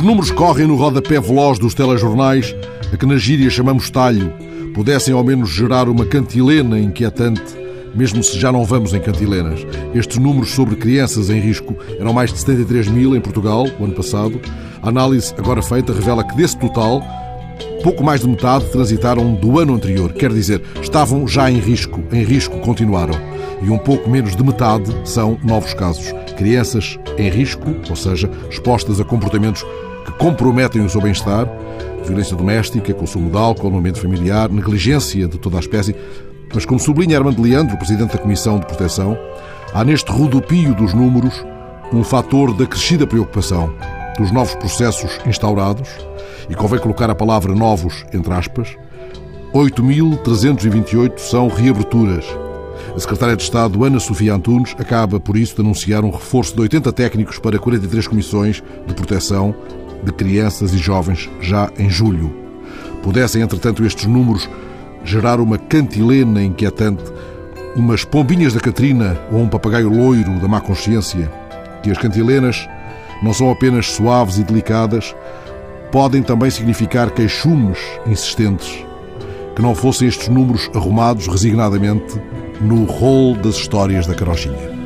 números correm no rodapé veloz dos telejornais, a que na gíria chamamos talho, pudessem ao menos gerar uma cantilena inquietante, mesmo se já não vamos em cantilenas. Estes números sobre crianças em risco eram mais de 73 mil em Portugal, o ano passado. A análise agora feita revela que desse total, pouco mais de metade transitaram do ano anterior, quer dizer, estavam já em risco, em risco continuaram. E um pouco menos de metade são novos casos. Crianças em risco, ou seja, expostas a comportamentos que comprometem o seu bem-estar, violência doméstica, consumo de álcool no ambiente familiar, negligência de toda a espécie. Mas, como sublinha Armando Leandro, presidente da Comissão de Proteção, há neste rodopio dos números um fator da crescida preocupação dos novos processos instaurados, e convém colocar a palavra novos entre aspas, 8.328 são reaberturas. A secretária de Estado, Ana Sofia Antunes, acaba por isso de anunciar um reforço de 80 técnicos para 43 comissões de proteção de crianças e jovens já em julho. Pudessem, entretanto, estes números gerar uma cantilena inquietante, umas pombinhas da Catrina ou um papagaio loiro da má consciência, que as cantilenas não são apenas suaves e delicadas, podem também significar queixumes insistentes, que não fossem estes números arrumados resignadamente no rol das histórias da carochinha.